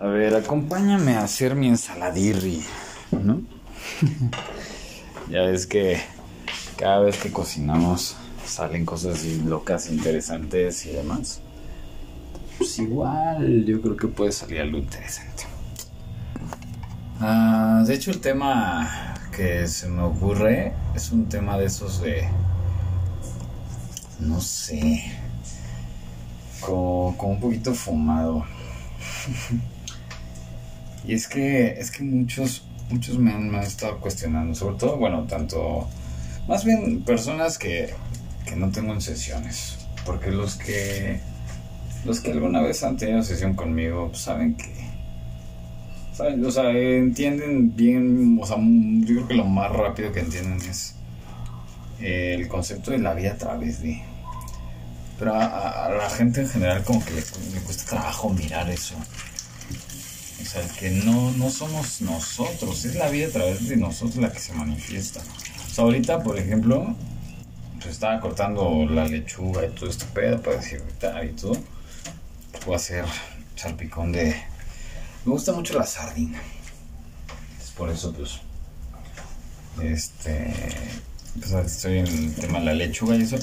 A ver, acompáñame a hacer mi ensaladirri, ¿no? ya ves que cada vez que cocinamos salen cosas locas, interesantes y demás. Pues igual yo creo que puede salir algo interesante. Ah, de hecho el tema que se me ocurre es un tema de esos de... No sé. Como, como un poquito fumado. Y es que, es que muchos, muchos me han, estado cuestionando, sobre todo, bueno, tanto, más bien personas que, que no tengo en sesiones, porque los que, los que alguna vez han tenido sesión conmigo, pues saben que, saben, o sea, entienden bien, o sea, yo creo que lo más rápido que entienden es el concepto de la vida a través de... Pero a, la gente en general como que le, le cuesta trabajo mirar eso. O sea, que no, no somos nosotros, es la vida a través de nosotros la que se manifiesta. O sea, ahorita, por ejemplo, se estaba cortando la lechuga y todo este pedo para decir y todo. Pues voy a hacer salpicón de. Me gusta mucho la sardina. Es por eso, pues. Este. Pues estoy en el tema de la lechuga y eso.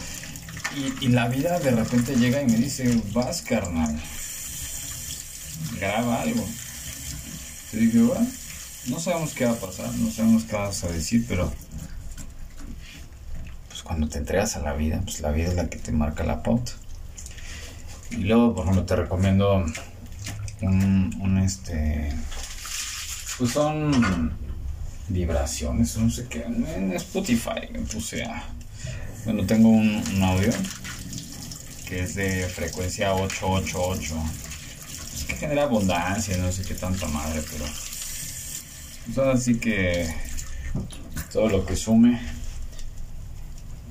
Y la vida de repente llega y me dice: Vas, carnal. Graba algo no sabemos qué va a pasar, no sabemos qué vas a decir, pero pues cuando te entregas a la vida, pues la vida es la que te marca la pauta. Y luego, por ejemplo, te recomiendo un, este, pues son vibraciones, no sé qué, en Spotify me puse a, bueno, tengo un audio que es de frecuencia 888 que genera abundancia, no sé qué tanta madre, pero. Pues así que. Todo lo que sume.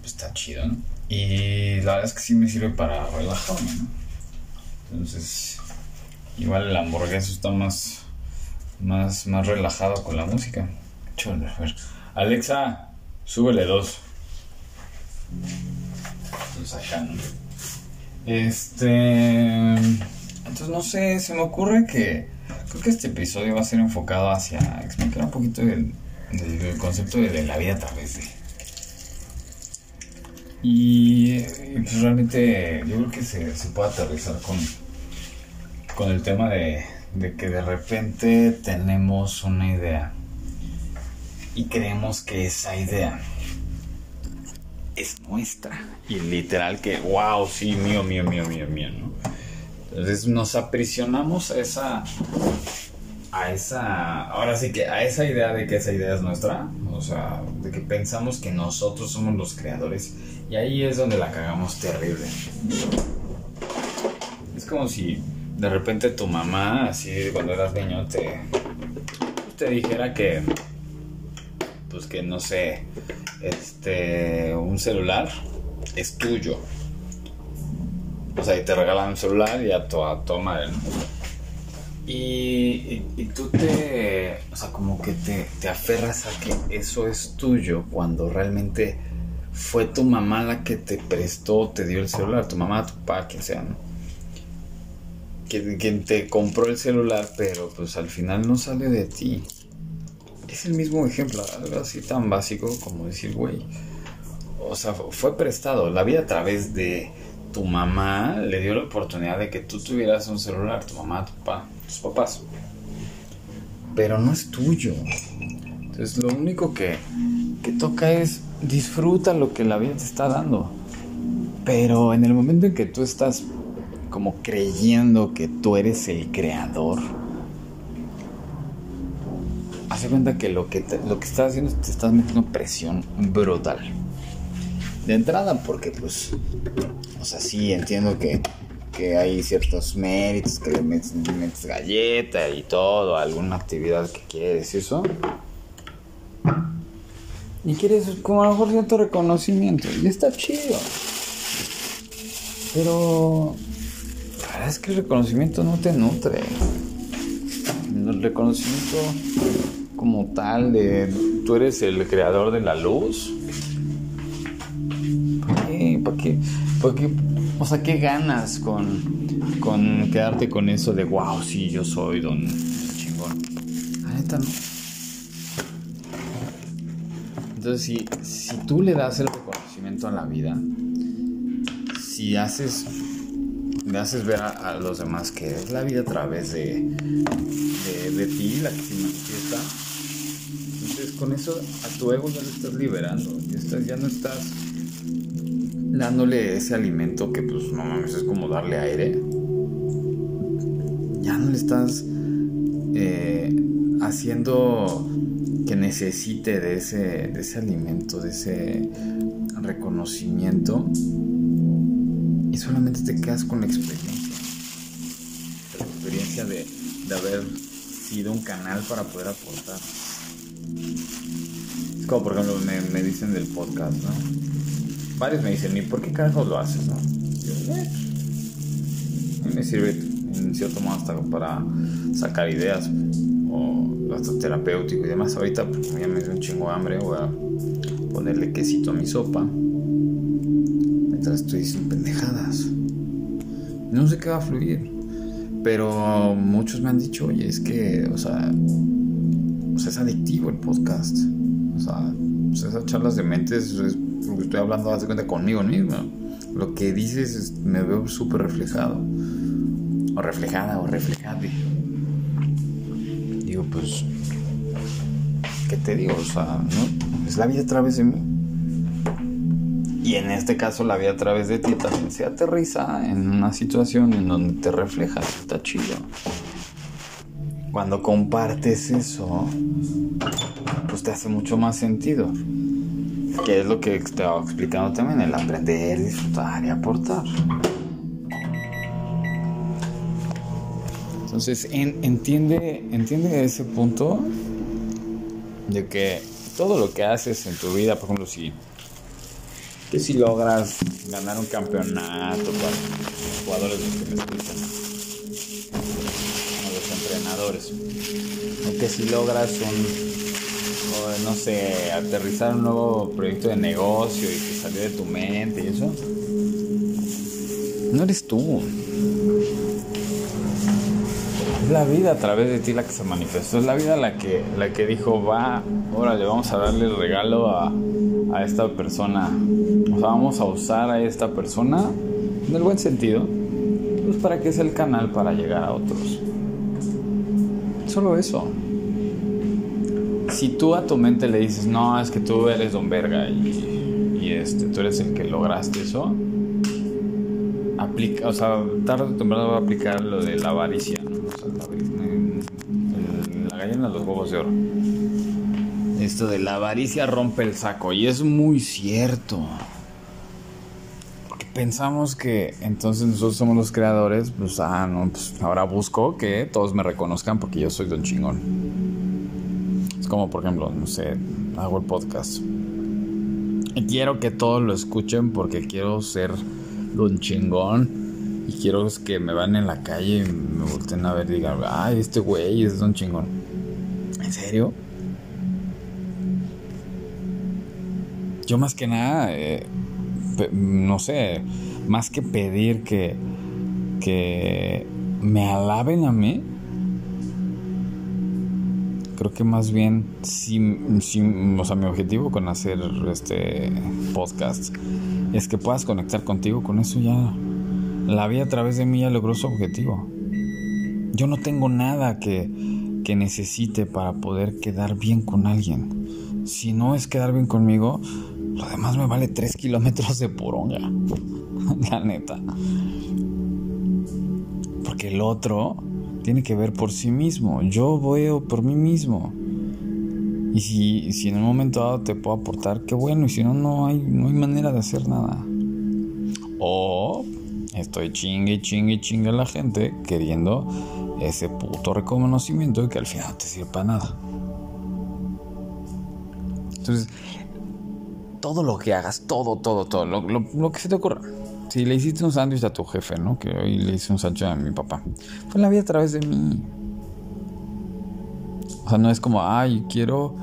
Pues está chido, ¿no? Y la verdad es que sí me sirve para relajarme, ¿no? Entonces. Igual el hamburguesa está más. Más, más relajado con la música. Alexa, súbele dos. Entonces acá, ¿no? Este. Entonces, no sé, se me ocurre que creo que este episodio va a ser enfocado hacia explicar un poquito del, concepto de, la vida a través de. Y, pues realmente yo creo que se, puede aterrizar con, con el tema de, de que de repente tenemos una idea y creemos que esa idea es nuestra. Y literal que, wow, sí, mío, mío, mío, mío, mío. Entonces nos aprisionamos a esa, a esa, ahora sí que a esa idea de que esa idea es nuestra, o sea, de que pensamos que nosotros somos los creadores y ahí es donde la cagamos terrible. Es como si de repente tu mamá, así cuando eras niño, te, te dijera que, pues que no sé, este, un celular es tuyo sea, y te regalan un celular y a toda toma ¿no? Y, y, tú te, o sea, como que te, te aferras a que eso es tuyo cuando realmente fue tu mamá la que te prestó, te dio el celular, tu mamá, tu papá, quien sea, ¿no? Quien, quien, te compró el celular, pero pues al final no sale de ti. Es el mismo ejemplo, algo así tan básico como decir, güey, o sea, fue prestado, la vida a través de tu mamá le dio la oportunidad de que tú tuvieras un celular, tu mamá, tu papá, tus papás. Pero no es tuyo. Entonces lo único que, que toca es disfruta lo que la vida te está dando. Pero en el momento en que tú estás como creyendo que tú eres el creador, hace cuenta que lo que, lo que estás haciendo es te estás metiendo presión brutal de entrada porque pues, o sea, sí entiendo que, que hay ciertos méritos, que le metes, galleta y todo, alguna actividad que quieres, eso. Y quieres como a lo mejor cierto reconocimiento, y está chido. Pero la verdad es que el reconocimiento no te nutre. El reconocimiento como tal de tú eres el creador de la luz ¿Para qué? O sea, ¿qué ganas con, con quedarte con eso de wow, sí, yo soy don chingón. Entonces, si, si tú le das el reconocimiento a la vida, si haces, le haces ver a, los demás que es la vida a través de, de, ti la que se manifiesta, entonces con eso a tu ego ya lo estás liberando, ya no estás dándole ese alimento que pues no mames es como darle aire ya no le estás eh, haciendo que necesite de ese, de ese alimento, de ese reconocimiento y solamente te quedas con la experiencia, la experiencia de, de haber sido un canal para poder aportar. Es como por ejemplo me, me dicen del podcast, ¿no? Varios me dicen, ¿y por qué carajo lo haces, no? Yo, eh, me sirve en cierto modo hasta para sacar ideas o hasta terapéutico y demás. Ahorita pues, ya me dio un chingo de hambre, voy a ponerle quesito a mi sopa mientras estoy diciendo pendejadas. No sé qué va a fluir, pero muchos me han dicho, oye, es que, o sea, o sea es adictivo el podcast. O sea, esas charlas de mentes es estoy hablando, hace cuenta conmigo mismo. Lo que dices me veo súper reflejado. O reflejada o reflejade. Digo, pues, ¿qué te digo? O sea, ¿no? Es la vida a través de mí. Y en este caso la vida a través de ti también se aterriza en una situación en donde te reflejas. Está chido. Cuando compartes eso, pues te hace mucho más sentido que es lo que estaba explicando también, el aprender, disfrutar y aportar. Entonces, entiende, entiende ese punto de que todo lo que haces en tu vida, por ejemplo, si, que si logras ganar un campeonato para los jugadores que me escuchan, los entrenadores, o que si logras un no sé, aterrizar un nuevo proyecto de negocio y que salió de tu mente y eso, no eres tú. Es la vida a través de ti la que se manifestó, es la vida la que, la que dijo, va, órale, vamos a darle el regalo a, a esta persona. O sea, vamos a usar a esta persona, en el buen sentido, pues para que sea el canal para llegar a otros. Solo eso si tú a tu mente le dices, no, es que tú eres don verga y, este, tú eres el que lograste eso, aplica, o sea, tarde o temprano va a aplicar lo de la avaricia, la, gallina de los huevos de oro. Esto de la avaricia rompe el saco y es muy cierto. Porque pensamos que entonces nosotros somos los creadores, pues ah, no, pues ahora busco que todos me reconozcan porque yo soy don chingón como por ejemplo, no sé, hago el podcast. Y quiero que todos lo escuchen porque quiero ser un chingón. Y quiero que me van en la calle y me volten a ver y digan, ay, este güey es un chingón. ¿En serio? Yo más que nada, eh, no sé, más que pedir que, que me alaben a mí, creo que más bien sí, o sea, mi objetivo con hacer este podcast es que puedas conectar contigo, con eso ya la vida a través de mí ya logró su objetivo. Yo no tengo nada que, que necesite para poder quedar bien con alguien. Si no es quedar bien conmigo, lo demás me vale 3 kilómetros de poronga. la neta. Porque el otro tiene que ver por sí mismo. Yo voy por mí mismo. Y si, si en un momento dado te puedo aportar, qué bueno. Y si no, no hay, no hay manera de hacer nada. O estoy chingue, chingue, chingue a la gente queriendo ese puto reconocimiento que al final no te sirve para nada. Entonces, todo lo que hagas, todo, todo, todo, lo que se te ocurra si le hiciste un sándwich a tu jefe, ¿no? Que hoy le hice un sándwich a mi papá. Fue la vida a través de mí. O sea, no es como, ay, quiero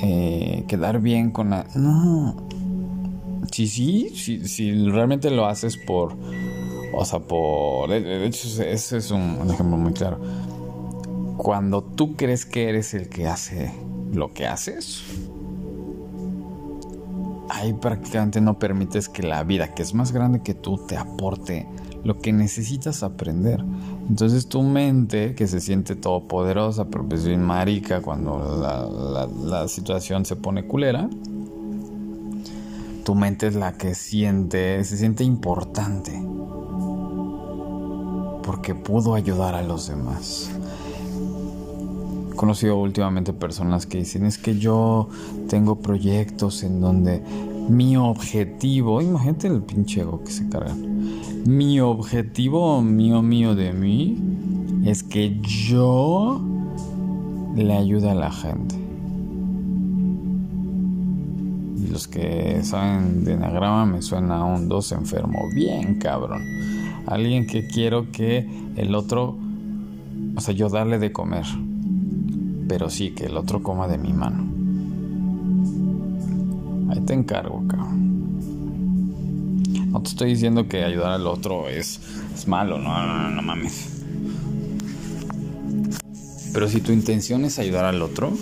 eh, quedar bien con la... No. Sí, sí, sí, si realmente lo haces por... O sea, por... De hecho, ese es un, ejemplo muy claro. Cuando tú crees que eres el que hace lo que haces, ahí prácticamente no permites que la vida, que es más grande que tú, te aporte lo que necesitas aprender. Entonces tu mente, que se siente todopoderosa, pero pues bien marica cuando la, la situación se pone culera, tu mente es la que siente, se siente importante porque pudo ayudar a los demás. He conocido últimamente personas que dicen es que yo tengo proyectos en donde mi objetivo, imagínate el pinche ego que se carga. Mi objetivo mío mío de mí es que yo le ayude a la gente los que saben de enagrama me suena a un dos enfermo. Bien, cabrón. Alguien que quiero que el otro, o sea, yo darle de comer. Pero sí, que el otro coma de mi mano. Ahí te encargo, cabrón. No te estoy diciendo que ayudar al otro es, es malo, no, no, no, mames. Pero si tu intención es ayudar al otro,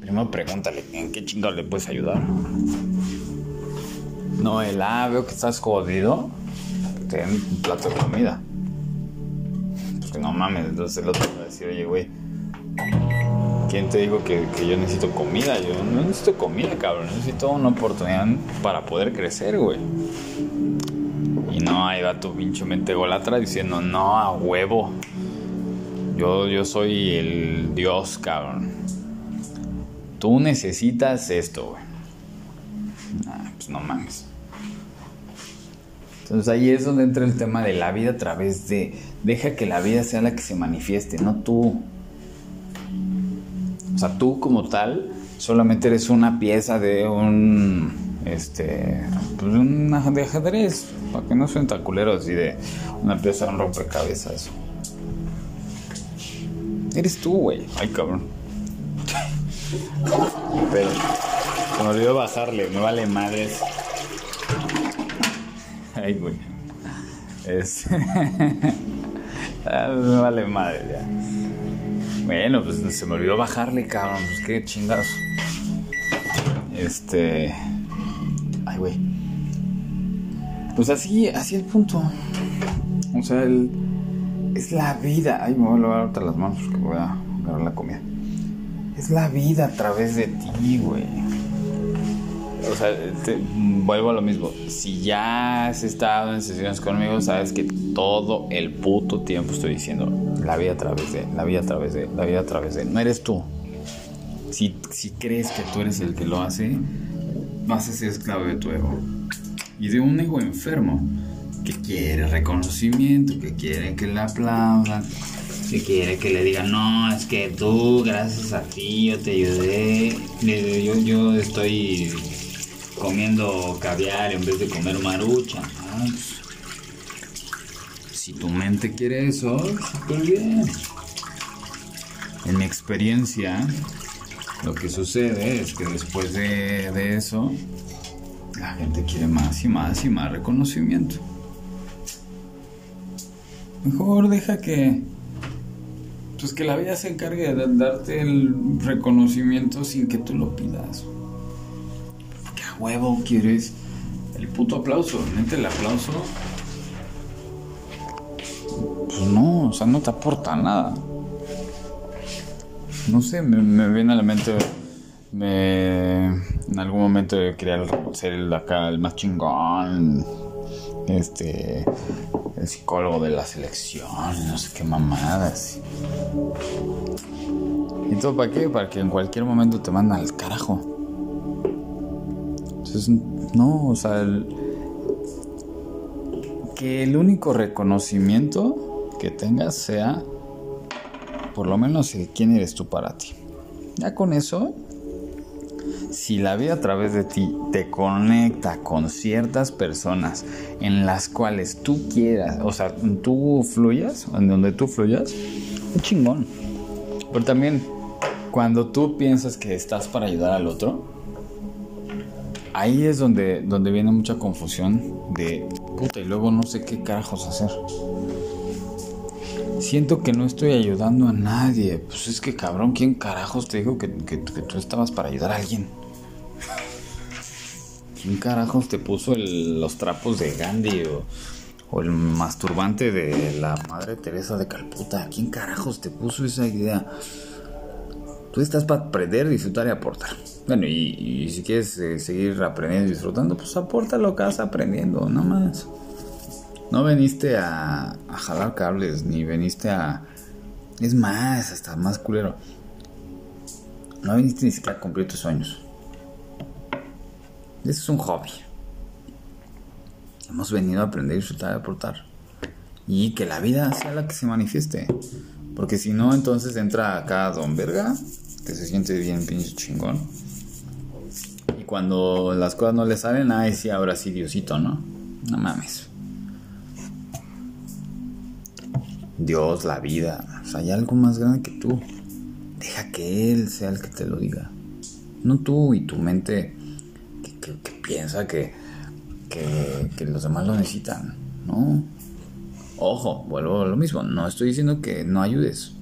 primero pregúntale en qué chingado le puedes ayudar. No, el ah, veo que estás jodido. Ten un plato de comida. Pues que no mames, entonces el otro va a decir, oye, güey, ¿quién te digo que, yo necesito comida? Yo no necesito comida, cabrón. Necesito una oportunidad para poder crecer, güey. Y no, ahí va tu pinche mente golatra diciendo, no, a huevo. Yo, yo soy el Dios, cabrón. Tú necesitas esto, güey. pues no mames. Entonces ahí es donde entra el tema de la vida a través de... Deja que la vida sea la que se manifieste, no tú. O sea, tú como tal solamente eres una pieza de un... Este... Pues un de ajedrez. Para que no suene tan culero así de... Una pieza de un rompecabezas. Eres tú, güey. Ay, cabrón. Pero se me olvidó bajarle, me vale madres. Ay, güey. Es. Ah, me vale madre ya. Bueno, pues se me olvidó bajarle, cabrón. Pues qué chingados. Este. Ay, güey. Pues así, así el punto. O sea, el, es la vida. Ay, me voy a lavar las manos porque voy a agarrar la comida. Es la vida a través de ti, güey. O sea, vuelvo a lo mismo. Si ya has estado en sesiones conmigo, sabes que todo el puto tiempo estoy diciendo la vida a través de, la vida a través de, la vida a través de. No eres tú. Si, si crees que tú eres el que lo hace, vas a ser esclavo de tu ego. Y de un ego enfermo que quiere reconocimiento, que quiere que le aplaudan, si quiere que le digan, no, es que tú, gracias a ti, yo te ayudé. Yo, yo estoy comiendo caviar en vez de comer marucha. Ah, pues, si tu mente quiere eso, súper bien. En mi experiencia, lo que sucede es que después de, de eso, la gente quiere más y más y más reconocimiento. Mejor deja que pues que la vida se encargue de darte el reconocimiento sin que tú lo pidas. Porque a huevo quieres el puto aplauso, realmente el aplauso. O sea, no te aporta nada. No sé, me, viene a la mente. Me, en algún momento quería ser el acá, el más chingón. Este el psicólogo de la selección, no sé qué mamadas. ¿Y todo para qué? Para que en cualquier momento te mandan al carajo. Entonces, no, o sea, que el único reconocimiento que tengas sea por lo menos el quién eres tú para ti. Ya con eso si la vida a través de ti te conecta con ciertas personas en las cuales tú quieras, o sea, tú fluyas, en donde tú fluyas, es chingón. Pero también, cuando tú piensas que estás para ayudar al otro, ahí es donde, donde viene mucha confusión de Puta, y luego no sé qué carajos hacer. Siento que no estoy ayudando a nadie. Pues es que cabrón, ¿quién carajos te dijo que, tú estabas para ayudar a alguien? ¿Quién carajos te puso los trapos de Gandhi o, el masturbante de la Madre Teresa de Calcuta? ¿Quién carajos te puso esa idea? Tú estás para aprender, disfrutar y aportar. Bueno, y, si quieres eh, seguir aprendiendo y disfrutando, pues aporta lo que vas aprendiendo, no más. No veniste a, jalar cables, ni veniste a... Es más, hasta más culero. No viniste ni siquiera a cumplir tus sueños. Eso es un hobby. Hemos venido a aprender, disfrutar aportar. Y que la vida sea la que se manifieste. Porque si no, entonces entra acá Don Verga que se siente bien pinche chingón. Y cuando las cosas no le salen, ay, sí, ahora sí, Diosito, ¿no? No mames. Dios, la vida, o sea, hay algo más grande que tú. Deja que Él sea el que te lo diga. No tú y tu mente que, piensa que, que, que los demás lo necesitan. No. Ojo, vuelvo a lo mismo. No estoy diciendo que no ayudes.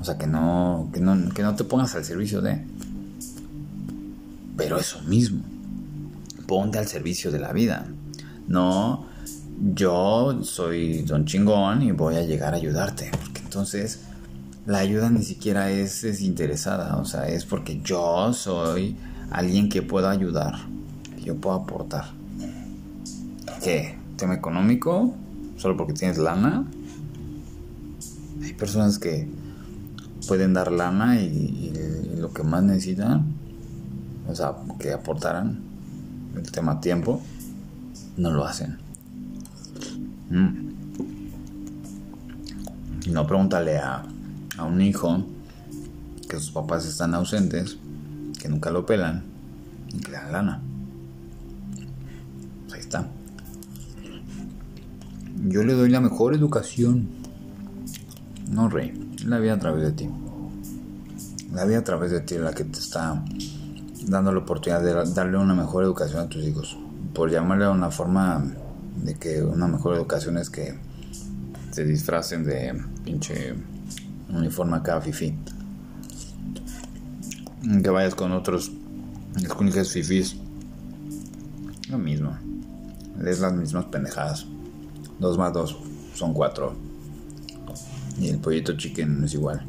O sea, que no, que no, que no te pongas al servicio de... Pero eso mismo, ponte al servicio de la vida. No, yo soy don chingón y voy a llegar a ayudarte. Porque entonces la ayuda ni siquiera es desinteresada. O sea, es porque yo soy alguien que pueda ayudar. Que yo puedo aportar. ¿Qué? ¿Tema económico? ¿Solo porque tienes lana? Hay personas que pueden dar lana y, lo que más necesitan, o sea, que aportaran el tema tiempo, no lo hacen. Mm. No pregúntale a, a un hijo que sus papás están ausentes, que nunca lo pelan y que le dan lana. Pues ahí está. Yo le doy la mejor educación. No, rey la vida a través de ti. La vida a través de ti es la que te está dando la oportunidad de darle una mejor educación a tus hijos. Por llamarle a una forma de que una mejor educación es que se disfracen de pinche uniforme acá fifi. Que vayas con otros escuinjes fifis. Lo mismo. Es las mismas pendejadas. Dos más dos son cuatro. Y el pollito chicken es igual.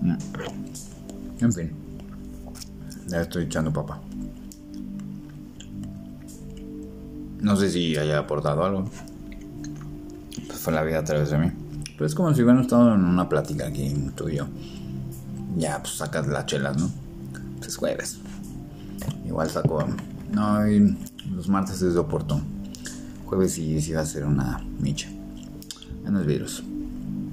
Mm. En fin. Ya estoy echando papa. No sé si haya aportado algo. Pues fue la vida a través de mí. Pero es como si hubiéramos estado en una plática aquí, tú y yo. Ya, pues sacas las chelas, ¿no? Pues jueves. Igual saco. No, los martes es de oportuno jueves y si va a ser una micha. Buenos virus.